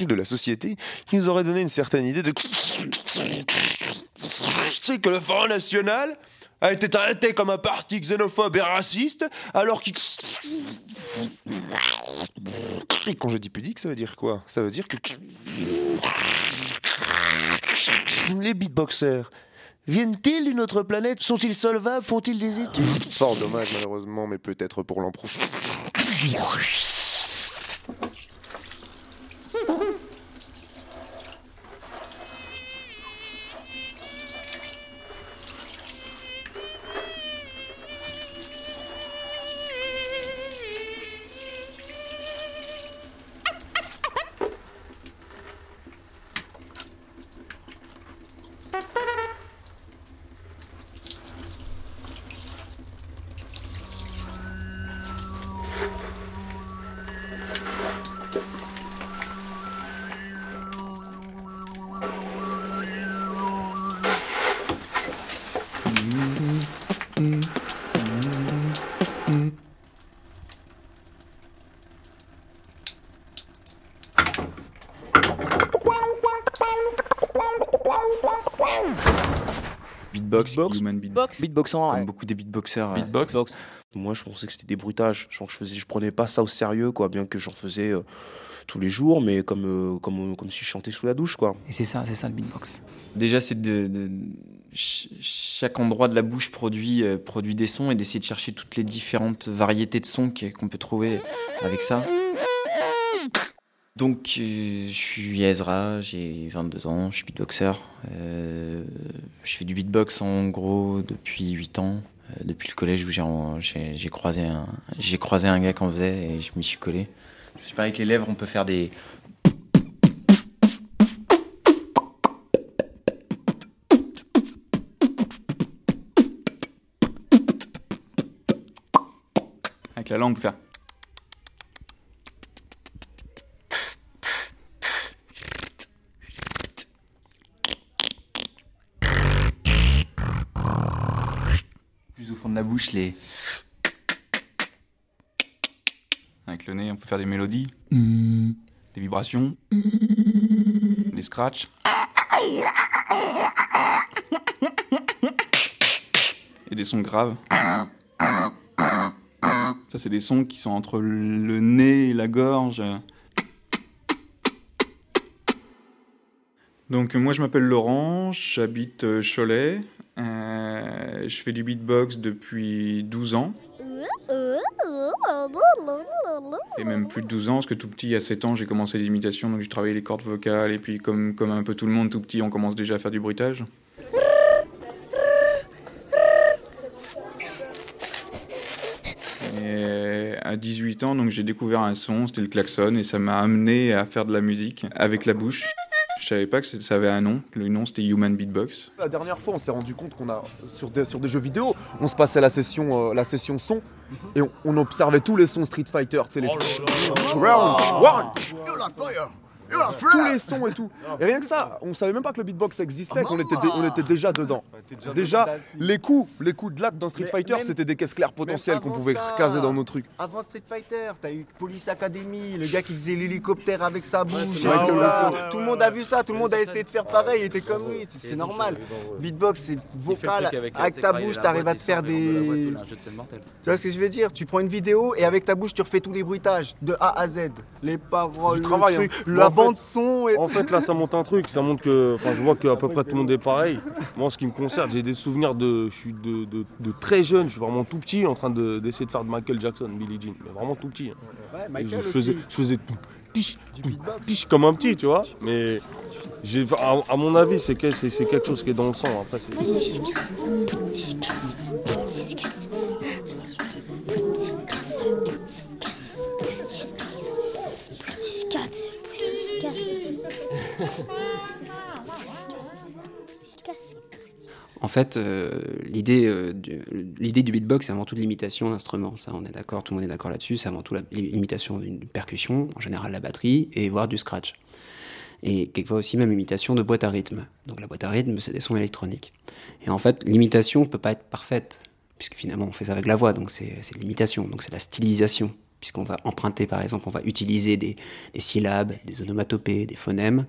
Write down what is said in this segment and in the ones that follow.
de la société qui nous aurait donné une certaine idée de que le Front National a été traité comme un parti xénophobe et raciste, alors qu'il... Et quand je dis pudique, ça veut dire quoi? Ça veut dire que... Les beatboxers, viennent-ils d'une autre planète? Sont-ils solvables? Font-ils des études? Fort dommage malheureusement, mais peut-être pour l'an prochain. Beatbox, Beatbox. human beatbox. Beatboxant, Comme ouais. beaucoup des beatboxers. euh, Beatbox. Moi, je pensais que c'était des bruitages. Genre, je faisais, je prenais pas ça au sérieux, quoi. Bien que j'en faisais euh, tous les jours, mais comme, euh, comme, comme si je chantais sous la douche, quoi. Et c'est ça, c'est ça le beatbox. Déjà, c'est de, de- ch- chaque endroit de la bouche produit, euh, produit des sons et d'essayer de chercher toutes les différentes variétés de sons qu'on peut trouver avec ça. Donc, euh, je suis Ezra, j'ai 22 ans, je suis beatboxer. Euh, je fais du beatbox en gros depuis 8 ans. euh, depuis le collège où j'ai croisé un gars qui en faisait et je m'y suis collé. Je sais pas, avec les lèvres, on peut faire des, Avec la langue, on peut faire. Les. Avec le nez, on peut faire des mélodies, des vibrations, des scratchs. Et des sons graves. Ça, c'est des sons qui sont entre le nez et la gorge. Donc, moi, je m'appelle Laurent, j'habite euh, Cholet. Euh, je fais du beatbox depuis 12 ans, et même plus de 12 ans, parce que tout petit, à 7 ans, j'ai commencé les imitations, donc j'ai travaillé les cordes vocales, et puis comme, un peu tout le monde, tout petit, on commence déjà à faire du bruitage. Et à 18 ans, donc j'ai découvert un son, c'était le klaxon, et ça m'a amené à faire de la musique avec la bouche. Je savais pas que ça avait un nom. Le nom c'était Human Beatbox. La dernière fois, on s'est rendu compte qu'on a sur des, sur des jeux vidéo, on se passait la session, euh, la session son et on, on observait tous les sons Street Fighter, tu sais les Round, one, tous les sons et tout. Et rien que ça, on savait même pas que le beatbox existait, qu'on était, dé- on était déjà dedans. Déjà, les coups, les coups de latte dans Street Mais Fighter, même- c'était des caisses claires potentielles qu'on avant pouvait ça. caser dans nos trucs. Avant Street Fighter, t'as eu Police Academy, le gars qui faisait l'hélicoptère avec sa bouche. c'est tout ouais, ça. ouais, Tout le monde a vu ça, tout le monde a essayé de faire pareil, il était comme lui, c'est- c'est normal. Beatbox, c'est vocal, avec ta bouche, t'arrives à te faire des. Tu vois ce que je veux dire? Tu prends une vidéo et avec ta bouche, tu refais tous les bruitages, de A à Z. Les paroles, le travail, truc, hein. la fait- bande son et En fait, là, ça monte un truc. Ça montre que, enfin, je vois qu'à peu près tout le monde est pareil. Moi, en ce qui me concerne, j'ai des souvenirs de, je suis de, de- de très jeune. Je suis vraiment tout petit, en train de- d'essayer de, faire de Michael Jackson, Billie Jean, mais vraiment tout petit. hein. Ouais, Et Michael je faisais, je faisais tout, tiche, comme un petit, tu vois. Mais j'ai, à, à mon avis, c'est que- c'est c'est quelque chose qui est dans le sang. Enfin, c'est- fait, euh, l'idée euh, du, l'idée du beatbox, c'est avant tout l'imitation d'instruments. Ça, on est d'accord, tout le monde est d'accord là-dessus. C'est avant tout l'imitation d'une percussion, en général la batterie, et voire du scratch. Et quelquefois aussi même imitation de boîte à rythme. Donc la boîte à rythme, c'est des sons électroniques. Et en fait, l'imitation ne peut pas être parfaite, puisque finalement on fait ça avec la voix, donc c'est l'imitation, donc c'est la stylisation. puisqu'on va emprunter, par exemple, on va utiliser des, syllabes, des onomatopées, des phonèmes,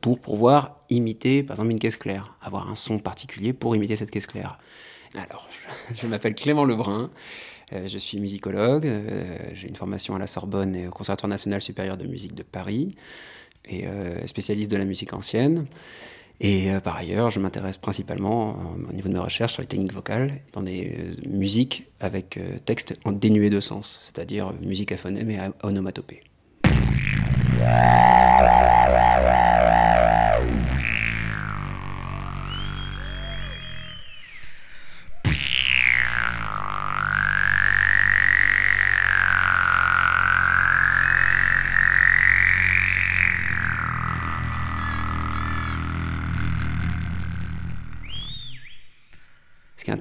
pour pouvoir imiter, par exemple, une caisse claire, avoir un son particulier pour imiter cette caisse claire. Alors, je m'appelle Clément Lebrun. Euh, je suis musicologue, j'ai une formation à la Sorbonne et au Conservatoire national supérieur de musique de Paris, et spécialiste de la musique ancienne. Et euh, par ailleurs, je m'intéresse principalement, euh, au niveau de mes recherches, sur les techniques vocales, dans des euh, musiques avec texte en dénué de sens, c'est-à-dire musique à phonème et à onomatopée.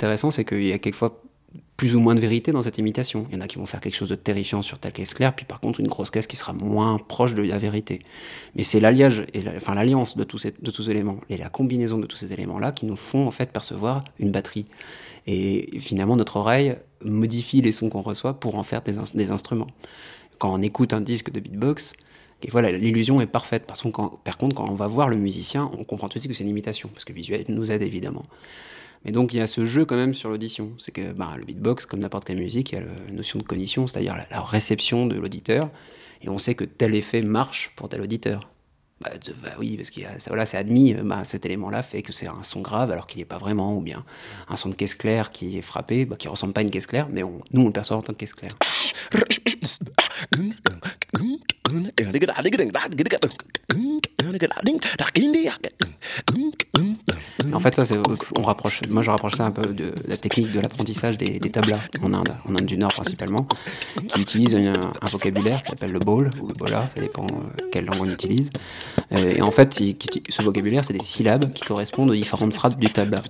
Intéressant, c'est qu'il y a quelquefois plus ou moins de vérité dans cette imitation. Il y en a qui vont faire quelque chose de terrifiant sur telle caisse claire, puis par contre une grosse caisse qui sera moins proche de la vérité. Mais c'est l'alliage, enfin l'alliance de tous ces, de tous éléments, et la combinaison de tous ces éléments-là qui nous font en fait percevoir une batterie. Et finalement notre oreille modifie les sons qu'on reçoit pour en faire des, instruments. Quand on écoute un disque de beatbox, et voilà, l'illusion est parfaite. Par contre, par contre, quand on va voir le musicien, on comprend tout de suite que c'est une imitation, parce que le visuel nous aide évidemment. Mais donc il y a ce jeu quand même sur l'audition. C'est que bah, le beatbox, comme n'importe quelle musique, il y a la notion de cognition, c'est-à-dire la, réception de l'auditeur. Et on sait que tel effet marche pour tel auditeur. Bah, bah oui, parce que voilà, c'est admis, bah, cet élément-là fait que c'est un son grave alors qu'il n'est pas vraiment, ou bien un son de caisse claire qui est frappé, bah, qui ressemble pas à une caisse claire, mais nous on le perçoit en tant que caisse claire. En fait, ça, on rapproche, moi je rapproche ça un peu de la technique de l'apprentissage des, des, tablas en Inde, en Inde du Nord principalement, qui utilise un, vocabulaire qui s'appelle le bowl ou le bola, ça dépend euh, quelle langue on utilise. Euh, et en fait, ce vocabulaire, c'est des syllabes qui correspondent aux différentes phrases du tabla.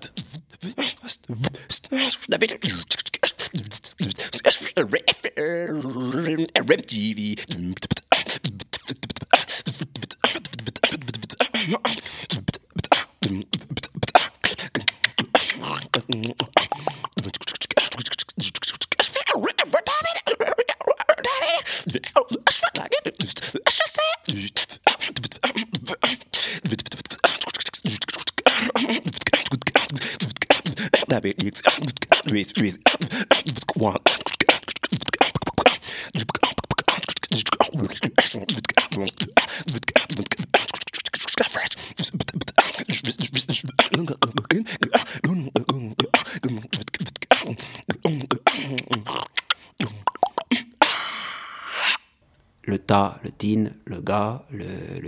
Le ta, le tin, le ga, le,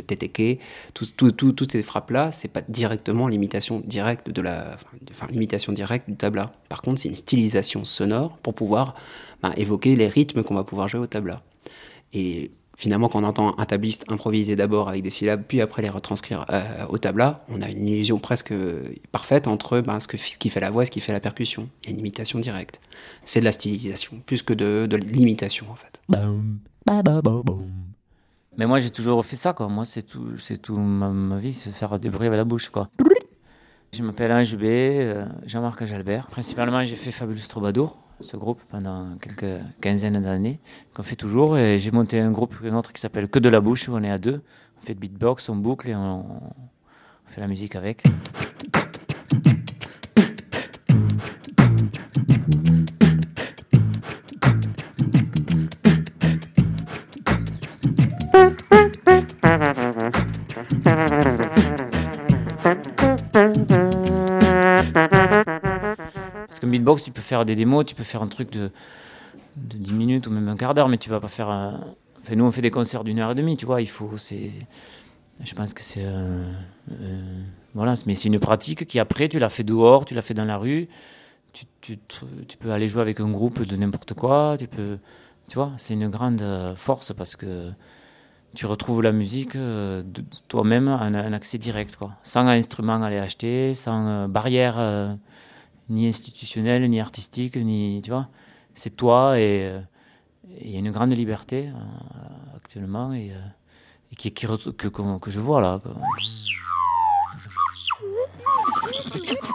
le teteke, toutes ces frappes-là, c'est pas directement l'imitation directe de la, enfin, l'imitation directe du tabla. Par contre, c'est une stylisation sonore pour pouvoir ben, évoquer les rythmes qu'on va pouvoir jouer au tabla. Et finalement, quand on entend un tabliste improviser d'abord avec des syllabes, puis après les retranscrire euh, au tabla, on a une illusion presque parfaite entre ben, ce, qui fait la voix et ce qui fait la percussion. Il y a une imitation directe. C'est de la stylisation, plus que de, de l'imitation en fait. Mais moi, j'ai toujours fait ça, quoi. Moi, c'est tout, c'est tout ma, vie, c'est faire des bruits avec la bouche, quoi. Je m'appelle Ange B, euh, Jean-Marc Jalbert. Principalement, j'ai fait Fabulous Troubadour, ce groupe, pendant quelques quinzaines d'années, qu'on fait toujours. Et j'ai monté un groupe, un autre qui s'appelle Que de la bouche, où on est à deux. On fait de beatbox, on boucle et on fait la musique avec. beatbox, tu peux faire des démos, tu peux faire un truc de, de 10 minutes ou même un quart d'heure, mais tu vas pas faire. Enfin, nous, on fait des concerts d'une heure et demie, tu vois. Il faut. c'est Je pense que c'est. Euh, euh, voilà, mais c'est une pratique qui, après, tu l'as fait dehors, tu l'as fait dans la rue. Tu, tu, peux aller jouer avec un groupe de n'importe quoi. Tu peux. Tu vois, c'est une grande force parce que tu retrouves la musique euh, toi-même un, un, accès direct, quoi. Sans instrument à aller acheter, sans barrière ni institutionnel, ni artistique, ni. Tu vois C'est toi et il y a une grande liberté euh, actuellement et, euh, qui, que, que, je vois là.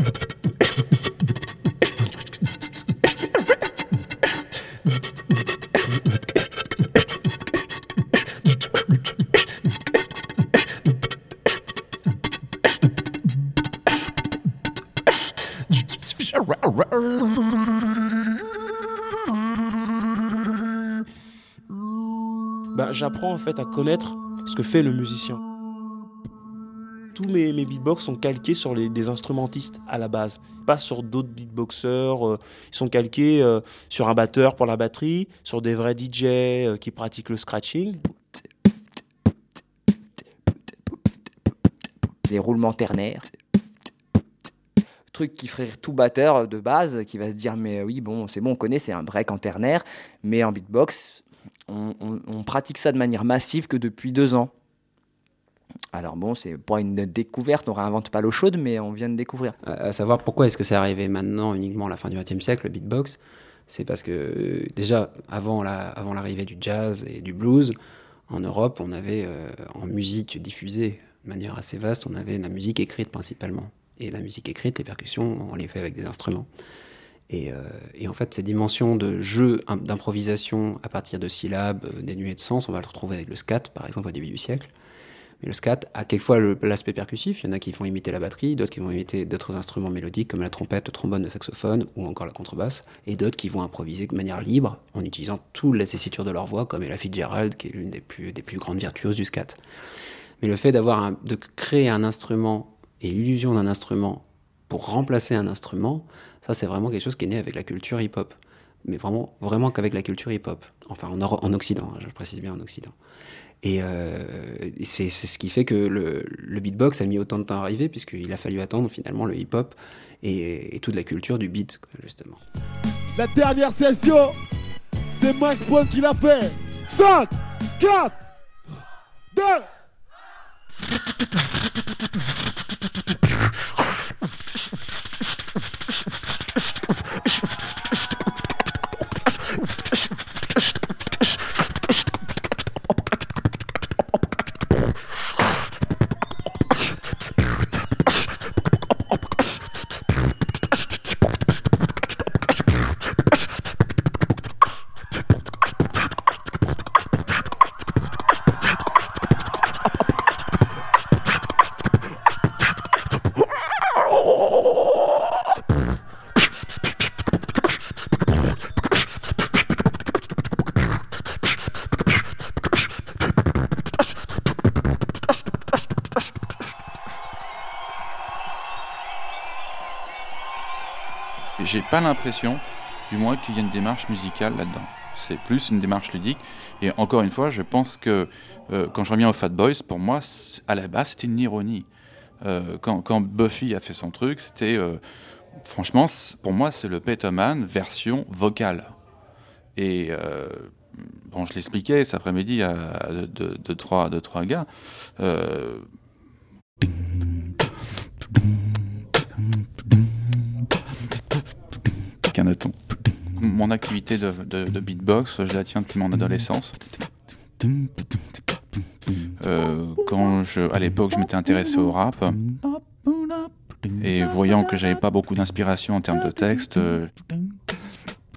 J'apprends en fait à connaître ce que fait le musicien. Tous mes, beatbox sont calqués sur des instrumentistes à la base, pas sur d'autres beatboxers. euh, ils sont calqués euh, sur un batteur pour la batterie, sur des vrais DJ euh, qui pratiquent le scratching. des roulements ternaires. Truc qui ferait tout batteur de base, qui va se dire mais oui bon c'est bon on connaît c'est un break en ternaire, mais en beatbox on, pratique ça de manière massive que depuis deux ans. Alors bon c'est pas une découverte, on réinvente pas l'eau chaude mais on vient de découvrir. À savoir pourquoi est-ce que c'est arrivé maintenant uniquement à la fin du XXe siècle, le beatbox C'est parce que euh, déjà, avant l'arrivée du jazz et du blues, en Europe, on avait euh, en musique diffusée de manière assez vaste, on avait la musique écrite principalement. Et la musique écrite, les percussions, on les fait avec des instruments. Et, euh, et en fait, ces dimensions de jeu, im- d'improvisation à partir de syllabes euh, dénuées de sens, on va le retrouver avec le scat, par exemple, au début du siècle. Mais le scat a quelquefois l'aspect percussif. Il y en a qui vont imiter la batterie, d'autres qui vont imiter d'autres instruments mélodiques comme la trompette, le trombone, le saxophone ou encore la contrebasse, et d'autres qui vont improviser de manière libre en utilisant toutes les tessitures de leur voix, comme Ella Fitzgerald, qui est l'une des plus, des plus grandes virtuoses du scat. Mais le fait d'avoir de créer un instrument et l'illusion d'un instrument pour remplacer un instrument, ça c'est vraiment quelque chose qui est né avec la culture hip-hop. Mais vraiment, vraiment qu'avec la culture hip-hop. Enfin, en, Occident, hein, je précise bien en Occident. Et, euh, c'est ce qui fait que le, beatbox a mis autant de temps à arriver, puisqu'il a fallu attendre finalement le hip-hop et, et toute la culture du beat, justement. La dernière session, c'est Max qui l'a fait. 5, 4, 2. J'ai pas l'impression, du moins, qu'il y a une démarche musicale là-dedans. C'est plus une démarche ludique. Et encore une fois, je pense que euh, quand je reviens aux Fat Boys, pour moi, à la base, c'était une ironie. Euh, quand, Buffy a fait son truc, c'était. euh, franchement, pour moi, c'est le Peterman version vocale. Et. Bon, je l'expliquais cet après-midi à deux de, de trois, de trois gars. Mon activité de, beatbox, je la tiens depuis mon adolescence. Euh, quand à l'époque, je m'étais intéressé au rap, et voyant que j'avais pas beaucoup d'inspiration en termes de texte, euh,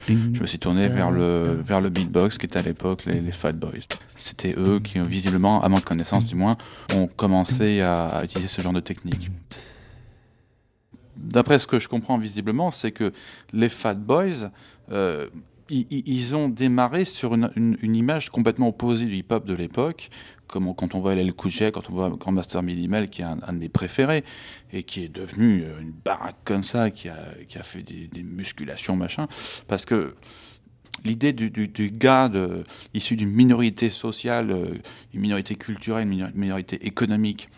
je me suis tourné vers le, beatbox qui était à l'époque les, les Fat Boys. C'était eux qui, visiblement, à ma connaissance du moins, ont commencé à utiliser ce genre de technique. D'après ce que je comprends visiblement, c'est que les Fat Boys, euh, ils ont démarré sur une, image complètement opposée du hip-hop de l'époque, comme quand on voit LL Cool quand on voit Grandmaster Minimal, qui est un, de mes préférés, et qui est devenu euh, une baraque comme ça, qui a, fait des, musculations, machin, parce que l'idée du, gars issu d'une minorité sociale, euh, une minorité culturelle, une minor- minorité économique,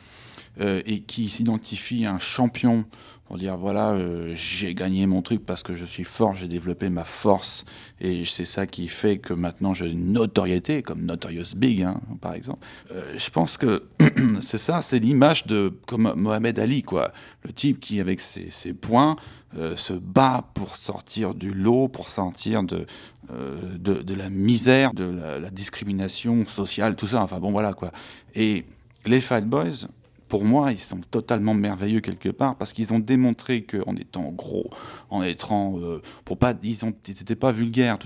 euh, et qui s'identifie un champion pour dire voilà, euh, j'ai gagné mon truc parce que je suis fort, j'ai développé ma force et c'est ça qui fait que maintenant j'ai une notoriété comme Notorious Big, hein, par exemple. Euh, je pense que c'est ça, c'est l'image de comme Mohamed Ali, quoi, le type qui avec ses, ses points euh, se bat pour sortir du lot, pour sortir de, de, de, la misère, de la, la discrimination sociale, tout ça. Enfin bon, voilà quoi. Et les Fight Boys, pour moi, ils sont totalement merveilleux quelque part parce qu'ils ont démontré qu'en étant gros, en étant, euh, pour pas, ils n'étaient pas vulgaires,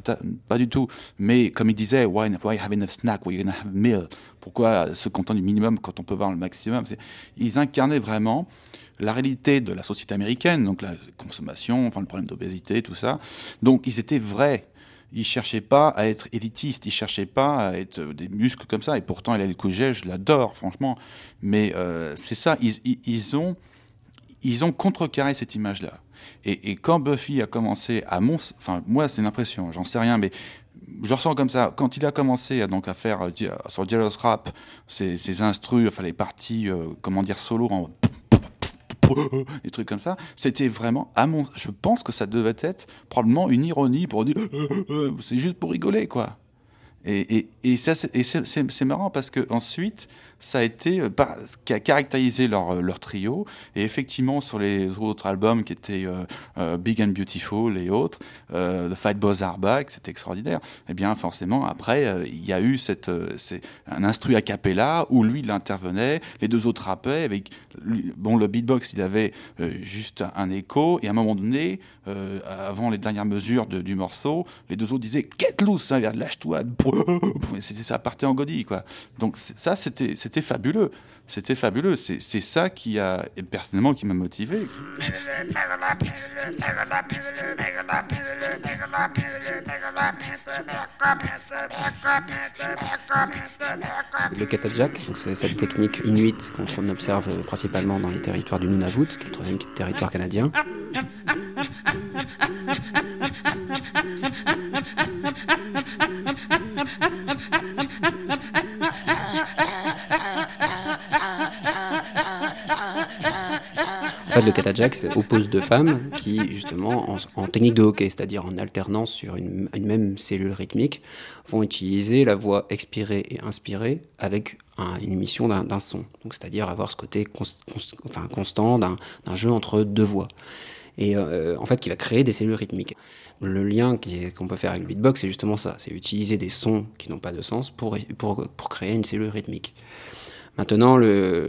pas du tout. Mais comme ils disaient, why, why have enough snack, why gonna have meal? Pourquoi se contenter du minimum quand on peut voir le maximum? Ils incarnaient vraiment la réalité de la société américaine, donc la consommation, enfin le problème d'obésité, tout ça. Donc ils étaient vrais il cherchait pas à être élitiste, il cherchait pas à être des muscles comme ça. Et pourtant, il a le couget, je l'adore, franchement. Mais euh, c'est ça, ils, ont, ils ont contrecarré cette image-là. Et, quand Buffy a commencé à mon, enfin moi c'est l'impression, j'en sais rien, mais je le ressens comme ça. Quand il a commencé à, donc à faire euh, sur Jealous Rap ses, ses instrus, enfin les parties, euh, comment dire, solo en des trucs comme ça. C'était vraiment, à mon, je pense que ça devait être probablement une ironie pour dire, c'est juste pour rigoler, quoi. Et, et, et ça, c'est marrant parce que ensuite, ça a été euh, ce qui a caractérisé leur, euh, leur trio. Et effectivement, sur les autres albums qui étaient euh, Big and Beautiful et autres, The Fight Boys Are Back, c'était extraordinaire. Et eh bien, forcément, après, il y a eu cette, c'est un instru a cappella où lui, il intervenait, les deux autres rappaient. Avec, bon, le beatbox, il avait juste un, écho. Et à un moment donné, avant les dernières mesures du morceau, les deux autres disaient Get loose, hein, lâche-toi. Ça partait en godille, quoi. Donc, ça, c'était c'était fabuleux. C'était fabuleux. C'est ça qui a, personnellement, qui m'a motivé. Le katajak, c'est cette technique inuite qu'on observe principalement dans les territoires du Nunavut, qui est le troisième territoire canadien. En fait, le katajax oppose deux femmes qui, justement, en, technique de hockey, c'est-à-dire en alternance sur une, même cellule rythmique, vont utiliser la voix expirée et inspirée avec une émission d'un son. Donc, c'est-à-dire avoir ce côté constant d'un jeu entre deux voix. Et euh, en fait, qui va créer des cellules rythmiques. Le lien qu'on peut faire avec le beatbox, c'est justement ça c'est utiliser des sons qui n'ont pas de sens pour créer une cellule rythmique. Maintenant, le,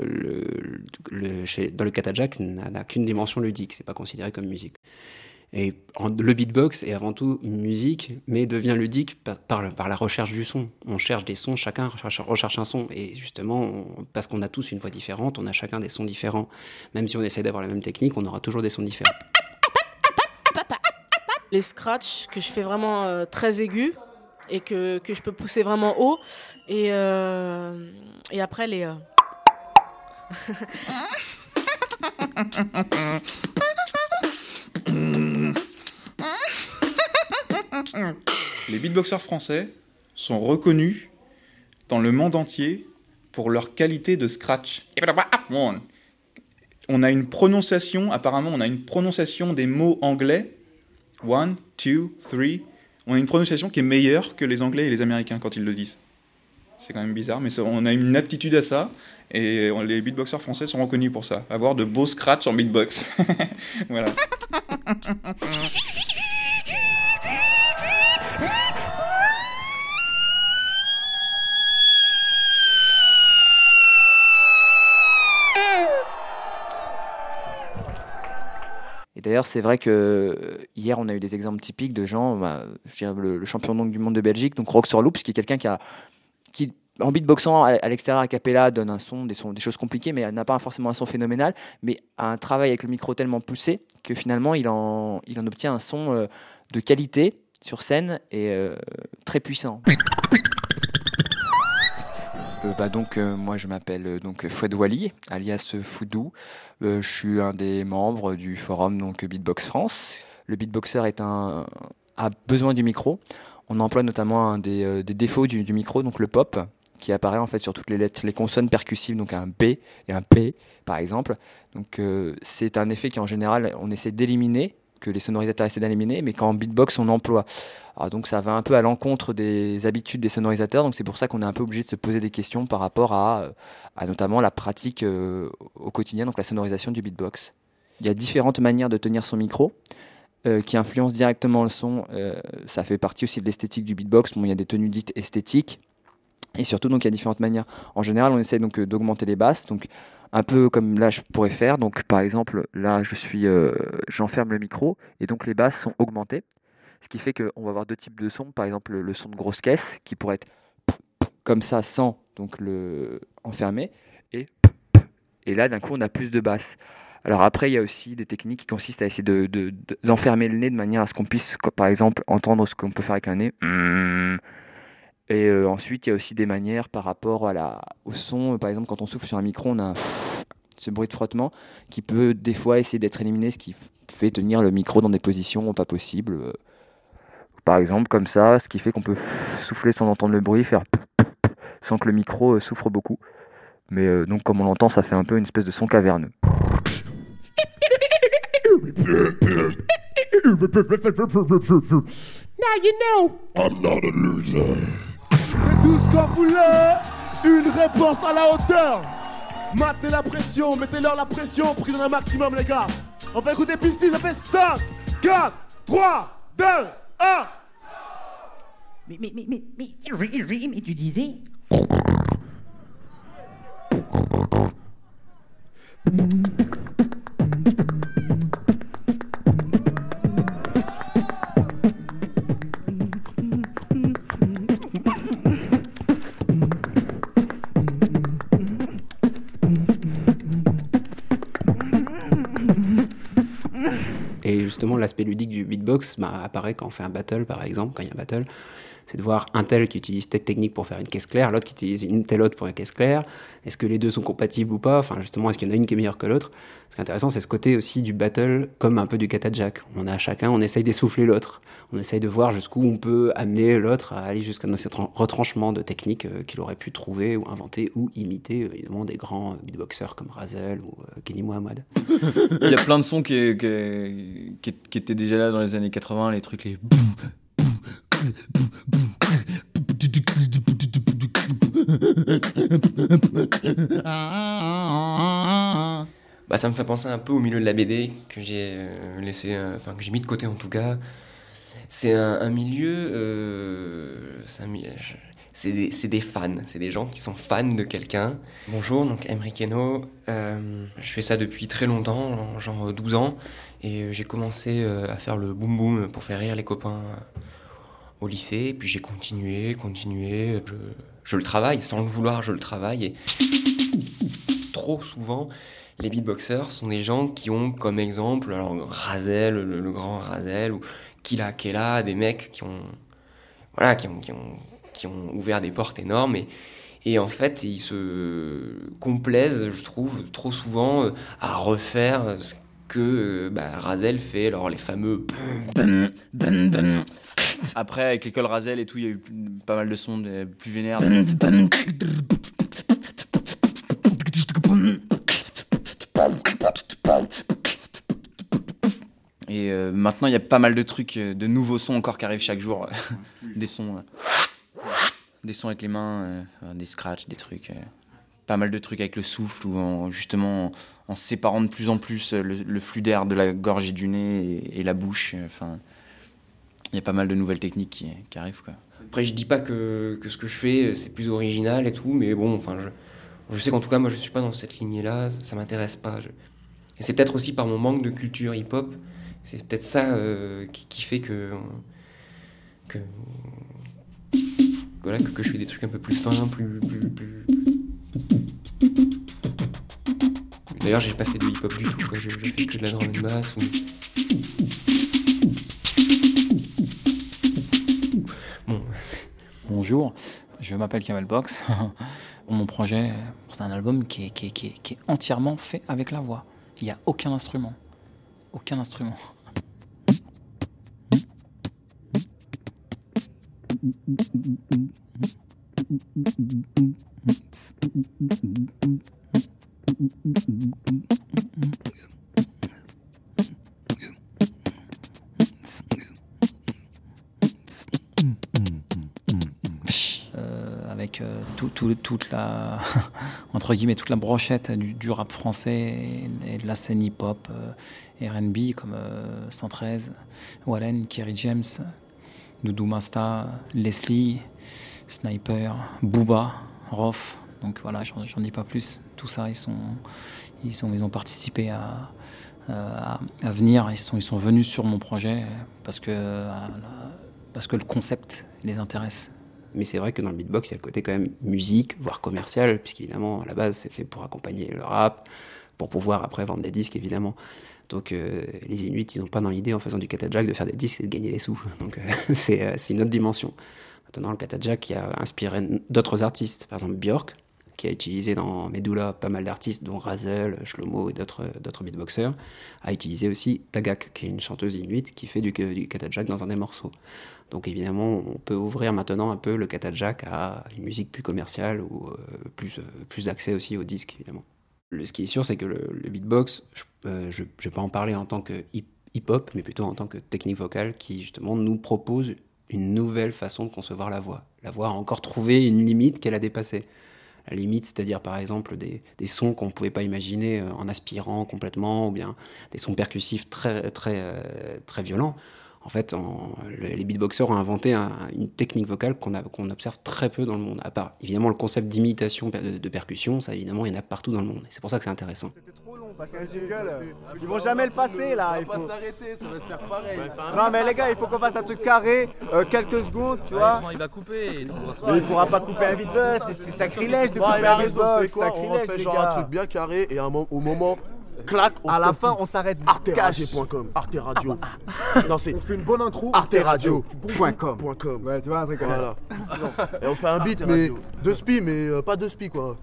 le, dans le katajak, n'a qu'une dimension ludique, c'est pas considéré comme musique. Et le beatbox est avant tout musique, mais devient ludique par, par, la recherche du son. On cherche des sons, chacun recherche, un son. Et justement, parce qu'on a tous une voix différente, on a chacun des sons différents. Même si on essaie d'avoir la même technique, on aura toujours des sons différents. Les scratchs que je fais vraiment euh, très aigus, et que, que, je peux pousser vraiment haut. Et, euh, et après, les. Euh... les beatboxers français sont reconnus dans le monde entier pour leur qualité de scratch. On a une prononciation, apparemment, on a une prononciation des mots anglais. One, two, three, on a une prononciation qui est meilleure que les Anglais et les Américains quand ils le disent. C'est quand même bizarre, mais on a une aptitude à ça, et les beatboxers français sont reconnus pour ça, avoir de beaux scratchs en beatbox. voilà. d'ailleurs, c'est vrai que euh, hier, on a eu des exemples typiques de gens, bah, je dirais le, champion donc, du monde de Belgique, donc Rock sur Loops, qui est quelqu'un qui a, en beatboxant à, l'extérieur à capella donne un son des, des choses compliquées, mais n'a pas forcément un son phénoménal, mais a un travail avec le micro tellement poussé que finalement, il en, il en obtient un son euh, de qualité sur scène et euh, très puissant. Euh, bah donc euh, moi je m'appelle euh, donc Fouad Wali, alias Foudou. je suis un des membres du forum donc Beatbox France. Le beatboxer est un a besoin du micro. On emploie notamment un des, défauts du, micro, donc le pop, qui apparaît en fait sur toutes les lettres, les consonnes percussives, donc un B et un P par exemple. Donc c'est un effet qui en général on essaie d'éliminer, que les sonorisateurs essaient d'éliminer, mais qu'en beatbox on emploie. Alors donc ça va un peu à l'encontre des habitudes des sonorisateurs, donc c'est pour ça qu'on est un peu obligé de se poser des questions par rapport à, à notamment la pratique euh, au quotidien, donc la sonorisation du beatbox. Il y a différentes manières de tenir son micro. euh, qui influencent directement le son, Euh, ça fait partie aussi de l'esthétique du beatbox. Bon, il y a des tenues dites esthétiques, et surtout, donc, il y a différentes manières. En général, on essaie donc euh, d'augmenter les basses, donc un peu comme là je pourrais faire. Donc, par exemple, là, je suis, euh, j'enferme le micro et donc les basses sont augmentées, ce qui fait qu'on va avoir deux types de sons. Par exemple, le son de grosse caisse qui pourrait être comme ça sans donc le enfermer et et là d'un coup on a plus de basses. Alors après il y a aussi des techniques qui consistent à essayer de, de- de- d'enfermer le nez de manière à ce qu'on puisse par exemple entendre ce qu'on peut faire avec un nez. Et euh, ensuite il y a aussi des manières par rapport à la, au son. Par exemple quand on souffle sur un micro on a un ce bruit de frottement qui peut des fois essayer d'être éliminé, ce qui fait tenir le micro dans des positions pas possibles. Euh, Par exemple comme ça, ce qui fait qu'on peut souffler sans entendre le bruit, faire sans que le micro euh, souffre beaucoup. Mais euh, donc comme on l'entend, ça fait un peu une espèce de son caverneux. Now you know I'm not a loser. Tout ce qu'on voulait. Une réponse à la hauteur. Maintenez la pression, mettez-leur la pression pour qu'ils un maximum, les gars. On va écouter Pistis, ça fait 5, 4, 3, 2, 1. Mais, mais, mais, mais, mais, mais, mais, mais tu disais? Justement, l'aspect ludique du beatbox bah, apparaît quand on fait un battle, par exemple, quand il y a un battle. C'est de voir un tel qui utilise telle technique pour faire une caisse claire, l'autre qui utilise une telle autre pour une caisse claire. Est-ce que les deux sont compatibles ou pas? Enfin, justement, est-ce qu'il y en a une qui est meilleure que l'autre? Ce qui est intéressant, c'est ce côté aussi du battle, comme un peu du kata jack. On a chacun, on essaye d'essouffler l'autre. On essaye de voir jusqu'où on peut amener l'autre à aller jusqu'à dans ces tran- retranchements de techniques euh, qu'il aurait pu trouver ou inventer ou imiter, euh, évidemment, des grands beatboxers comme Razel ou euh, Kenny Mohamed. Il y a plein de sons qui, qui, étaient déjà là dans les années 80, les trucs les. Bah, ça me fait penser un peu au milieu de la BD que j'ai euh, laissé, euh, enfin que j'ai mis de côté en tout cas. C'est un, un milieu, euh, c'est des, des fans, c'est des gens qui sont fans de quelqu'un. Bonjour, donc Emery Keno, euh, je fais ça depuis très longtemps, genre 12 ans, et j'ai commencé à faire le boom boom pour faire rire les copains au lycée, puis j'ai continué, continué, je, je le travaille, sans le vouloir, je le travaille, et trop souvent, les beatboxers sont des gens qui ont comme exemple, alors Razel, le, grand Razel, ou Killa Kella, des mecs qui ont, voilà, qui ont, qui ont, qui ont ouvert des portes énormes, et, et en fait, ils se complaisent, je trouve, trop souvent euh, à refaire ce que euh, bah, Razel fait, alors les fameux Après, avec l'école Razel et tout, il y a eu pas mal de sons de- plus vénères. Et euh, maintenant, il y a pas mal de trucs, euh, de nouveaux sons encore qui arrivent chaque jour. des sons, euh, des sons avec les mains, euh, des scratchs, des trucs. euh, pas mal de trucs avec le souffle ou en, justement en, séparant de plus en plus euh, le, flux d'air de la gorge et du nez et, et la bouche. euh, Enfin, il y a pas mal de nouvelles techniques qui, arrivent quoi. Après, je dis pas que, que ce que je fais, c'est plus original et tout, mais bon, enfin, je, je sais qu'en tout cas, moi, je suis pas dans cette lignée-là, ça m'intéresse pas. Et c'est peut-être aussi par mon manque de culture hip-hop, c'est peut-être ça euh, qui, fait que, que, que, je fais des trucs un peu plus fins, plus. plus, D'ailleurs, j'ai pas fait de hip-hop du tout, quoi. Je, je fais que de la and bass ou. Je m'appelle Kamel Box. Mon projet, c'est un album qui, est, qui est entièrement fait avec la voix. Il n'y a aucun instrument. Aucun instrument. euh, tout, tout- toute la entre guillemets toute la brochette du, rap français et, de la scène hip-hop euh, R&B comme euh, 113, Wallen, Kerry James, Doudou Masta, Leslie, Sniper, Booba, Rof. Donc voilà, j'en dis pas plus. Tout ça, ils sont ils ont participé à venir. Ils sont ils sont venus sur mon projet parce que euh, parce que le concept les intéresse. Mais c'est vrai que dans le beatbox, il y a le côté quand même musique, voire commercial, puisqu'évidemment, à la base, c'est fait pour accompagner le rap, pour pouvoir après vendre des disques, évidemment. Donc euh, les Inuits, ils n'ont pas dans l'idée, en faisant du katajack, de faire des disques et de gagner des sous. Donc euh, c'est euh, c'est une autre dimension. Maintenant, le katajack qui a inspiré d'autres artistes, par exemple Björk, qui a utilisé dans Medulla pas mal d'artistes, dont Razel, Shlomo et d'autres beatboxers, a utilisé aussi Tagak, qui est une chanteuse inuite qui fait du, du katajack dans un des morceaux. Donc évidemment, on peut ouvrir maintenant un peu le katajack à une musique plus commerciale ou euh, plus, euh, plus accès aussi au disque, évidemment. Ce qui est sûr, c'est que le, beatbox, je ne vais pas en parler en tant que hip- hip-hop, mais plutôt en tant que technique vocale qui justement nous propose une nouvelle façon de concevoir la voix. La voix a encore trouvé une limite qu'elle a dépassée. La limite, c'est-à-dire par exemple des, sons qu'on ne pouvait pas imaginer euh, en aspirant complètement, ou bien des sons percussifs très, très, euh, très violents. En fait, les beatboxers ont inventé un- une technique vocale qu'on observe très peu dans le monde. À part, évidemment, le concept d'imitation de percussion, ça, évidemment, il y en a partout dans le monde. Et c'est pour ça que c'est intéressant. Parce qu'un jingle, ils vont jamais le passer là. Il faut... s'arrêter, ça va se faire pareil. Non mais les gars, il faut qu'on fasse un truc carré, euh, quelques secondes, tu vois. Il va couper. Mais il pourra pas couper un beatbox, c'est- c'est sacrilège de couper il a un c'est quoi On sacrilège fait les genre un truc bien carré et un au moment, clac, on À la fin, on s'arrête Arteradio.com, Arte Radio. Non, c'est. On fait une bonne intro. Arteradio.com. Ouais, tu vois un truc comme ça. Voilà. Et on fait un beat, mais deux spi, mais euh, pas deux spi quoi.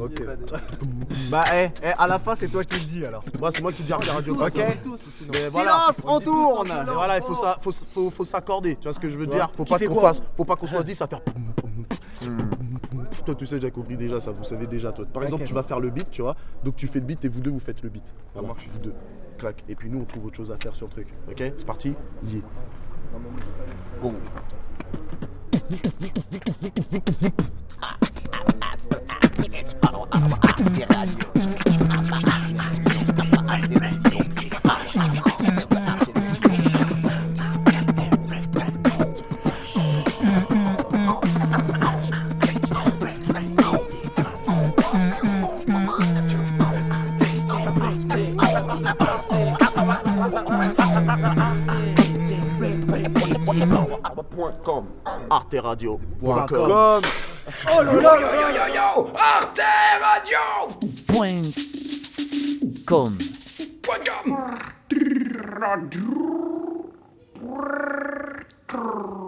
Ok. Bah, eh, eh, à la fin, c'est toi qui le dis alors. Moi, c'est moi qui dis Arte Radio. Ok. Mais Silence, on tourne. Et voilà, il faut, ça- faut, faut, faut s'accorder. Tu vois ce que je veux dire? Faut pas qu'on fasse, faut pas qu'on soit 10 à faire. Toi, tu sais, j'ai compris déjà ça. Vous savez déjà, toi. Par exemple, tu vas faire le beat, tu vois. Donc tu fais le beat et vous deux, vous faites le beat. Voilà, vous deux. Clac. Et puis nous, on trouve autre chose à faire sur le truc. Ok? C'est parti? Yeah. Go. Com. Arteradio.com. Com. Oh là là là là là là Arte Radio Point com. Point com.